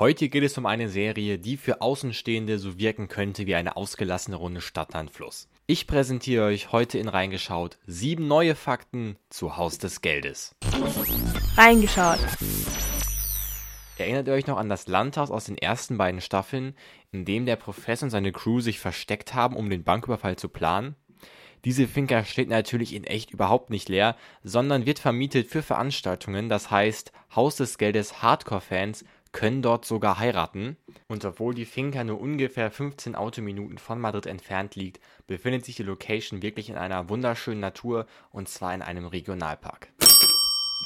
Heute geht es um eine Serie, die für Außenstehende so wirken könnte wie eine ausgelassene Runde Stadtlandfluss. Ich präsentiere euch heute in Reingeschaut sieben neue Fakten zu Haus des Geldes. Reingeschaut. Erinnert ihr euch noch an das Landhaus aus den ersten beiden Staffeln, in dem der Professor und seine Crew sich versteckt haben, um den Banküberfall zu planen? Diese Finca steht natürlich in echt überhaupt nicht leer, sondern wird vermietet für Veranstaltungen, das heißt Haus des Geldes Hardcore-Fans können dort sogar heiraten. Und obwohl die Finca nur ungefähr 15 Autominuten von Madrid entfernt liegt, befindet sich die Location wirklich in einer wunderschönen Natur und zwar in einem Regionalpark.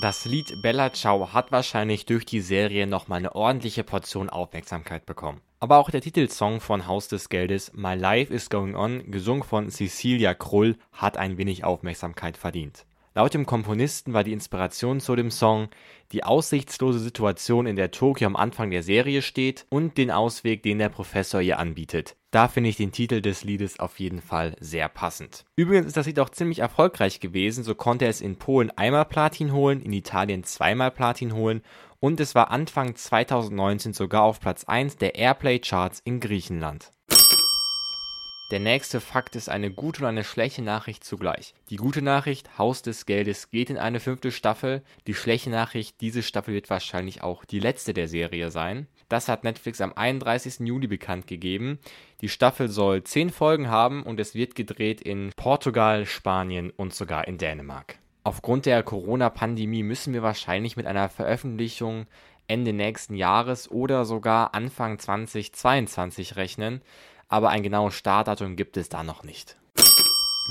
Das Lied Bella Ciao hat wahrscheinlich durch die Serie nochmal eine ordentliche Portion Aufmerksamkeit bekommen. Aber auch der Titelsong von Haus des Geldes My Life is Going On, gesungen von Cecilia Krull, hat ein wenig Aufmerksamkeit verdient. Laut dem Komponisten war die Inspiration zu dem Song die aussichtslose Situation, in der Tokio am Anfang der Serie steht und den Ausweg, den der Professor ihr anbietet. Da finde ich den Titel des Liedes auf jeden Fall sehr passend. Übrigens ist das Lied auch ziemlich erfolgreich gewesen, so konnte es in Polen einmal Platin holen, in Italien zweimal Platin holen und es war Anfang 2019 sogar auf Platz 1 der Airplay Charts in Griechenland. Der nächste Fakt ist eine gute und eine schlechte Nachricht zugleich. Die gute Nachricht, Haus des Geldes geht in eine fünfte Staffel. Die schlechte Nachricht, diese Staffel wird wahrscheinlich auch die letzte der Serie sein. Das hat Netflix am 31. Juli bekannt gegeben. Die Staffel soll zehn Folgen haben und es wird gedreht in Portugal, Spanien und sogar in Dänemark. Aufgrund der Corona-Pandemie müssen wir wahrscheinlich mit einer Veröffentlichung Ende nächsten Jahres oder sogar Anfang 2022 rechnen aber ein genaues Startdatum gibt es da noch nicht.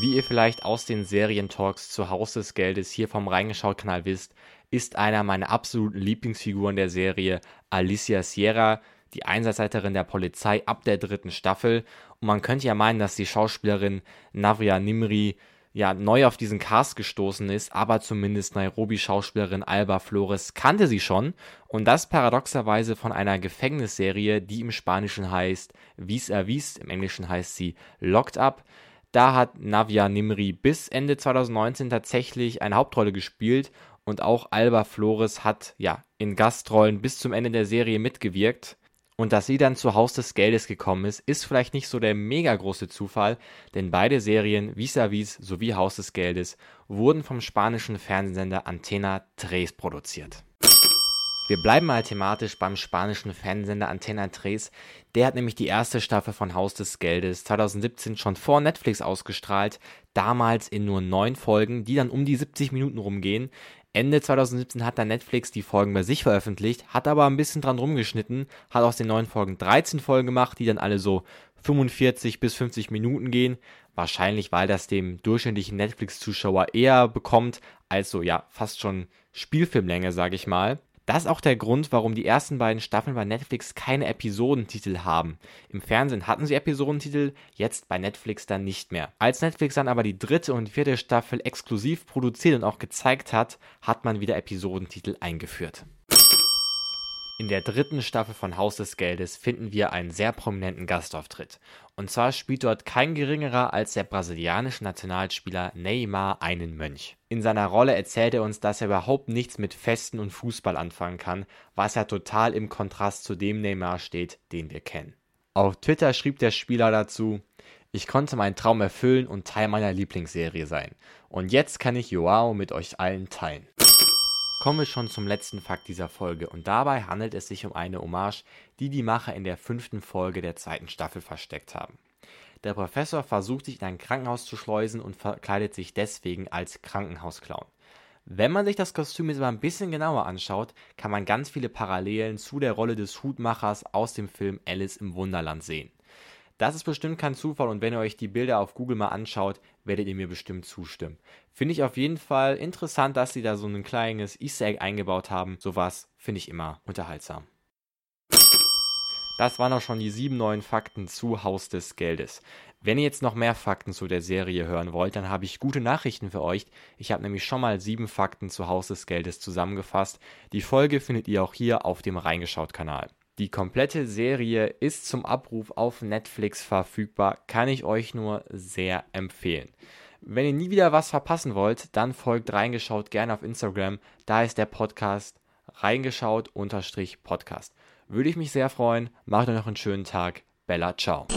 Wie ihr vielleicht aus den Serientalks zu Haus des Geldes hier vom Reingeschaut-Kanal wisst, ist einer meiner absoluten Lieblingsfiguren der Serie Alicia Sierra, die Einsatzleiterin der Polizei ab der dritten Staffel. Und man könnte ja meinen, dass die Schauspielerin Navria Nimri ja neu auf diesen Cast gestoßen ist, aber zumindest Nairobi-Schauspielerin Alba Flores kannte sie schon und das paradoxerweise von einer Gefängnisserie, die im Spanischen heißt Vis a Vis, im Englischen heißt sie Locked Up. Da hat Navia Nimri bis Ende 2019 tatsächlich eine Hauptrolle gespielt und auch Alba Flores hat ja in Gastrollen bis zum Ende der Serie mitgewirkt. Und dass sie dann zu Haus des Geldes gekommen ist, ist vielleicht nicht so der mega große Zufall, denn beide Serien Vis-a-vis sowie Haus des Geldes wurden vom spanischen Fernsehsender Antena 3 produziert. Wir bleiben mal thematisch beim spanischen Fernsehsender Antena 3. Der hat nämlich die erste Staffel von Haus des Geldes 2017 schon vor Netflix ausgestrahlt, damals in nur neun Folgen, die dann um die 70 Minuten rumgehen. Ende 2017 hat dann Netflix die Folgen bei sich veröffentlicht, hat aber ein bisschen dran rumgeschnitten, hat aus den neuen Folgen 13 Folgen gemacht, die dann alle so 45 bis 50 Minuten gehen. Wahrscheinlich, weil das dem durchschnittlichen Netflix-Zuschauer eher bekommt, als so, ja, fast schon Spielfilmlänge, sag ich mal. Das ist auch der Grund, warum die ersten beiden Staffeln bei Netflix keine Episodentitel haben. Im Fernsehen hatten sie Episodentitel, jetzt bei Netflix dann nicht mehr. Als Netflix dann aber die dritte und vierte Staffel exklusiv produziert und auch gezeigt hat, hat man wieder Episodentitel eingeführt. In der dritten Staffel von Haus des Geldes finden wir einen sehr prominenten Gastauftritt. Und zwar spielt dort kein geringerer als der brasilianische Nationalspieler Neymar einen Mönch. In seiner Rolle erzählt er uns, dass er überhaupt nichts mit Festen und Fußball anfangen kann, was ja total im Kontrast zu dem Neymar steht, den wir kennen. Auf Twitter schrieb der Spieler dazu, ich konnte meinen Traum erfüllen und Teil meiner Lieblingsserie sein. Und jetzt kann ich Joao mit euch allen teilen. Kommen wir schon zum letzten Fakt dieser Folge und dabei handelt es sich um eine Hommage, die die Macher in der fünften Folge der zweiten Staffel versteckt haben. Der Professor versucht sich in ein Krankenhaus zu schleusen und verkleidet sich deswegen als Krankenhausclown. Wenn man sich das Kostüm jetzt mal ein bisschen genauer anschaut, kann man ganz viele Parallelen zu der Rolle des Hutmachers aus dem Film Alice im Wunderland sehen. Das ist bestimmt kein Zufall und wenn ihr euch die Bilder auf Google mal anschaut, werdet ihr mir bestimmt zustimmen. Finde ich auf jeden Fall interessant, dass sie da so ein kleines Easter Egg eingebaut haben. Sowas finde ich immer unterhaltsam. Das waren auch schon die sieben neuen Fakten zu Haus des Geldes. Wenn ihr jetzt noch mehr Fakten zu der Serie hören wollt, dann habe ich gute Nachrichten für euch. Ich habe nämlich schon mal sieben Fakten zu Haus des Geldes zusammengefasst. Die Folge findet ihr auch hier auf dem Reingeschaut-Kanal. Die komplette Serie ist zum Abruf auf Netflix verfügbar, kann ich euch nur sehr empfehlen. Wenn ihr nie wieder was verpassen wollt, dann folgt reingeschaut gerne auf Instagram. Da ist der Podcast reingeschaut-podcast. Würde ich mich sehr freuen. Macht euch noch einen schönen Tag. Bella, ciao.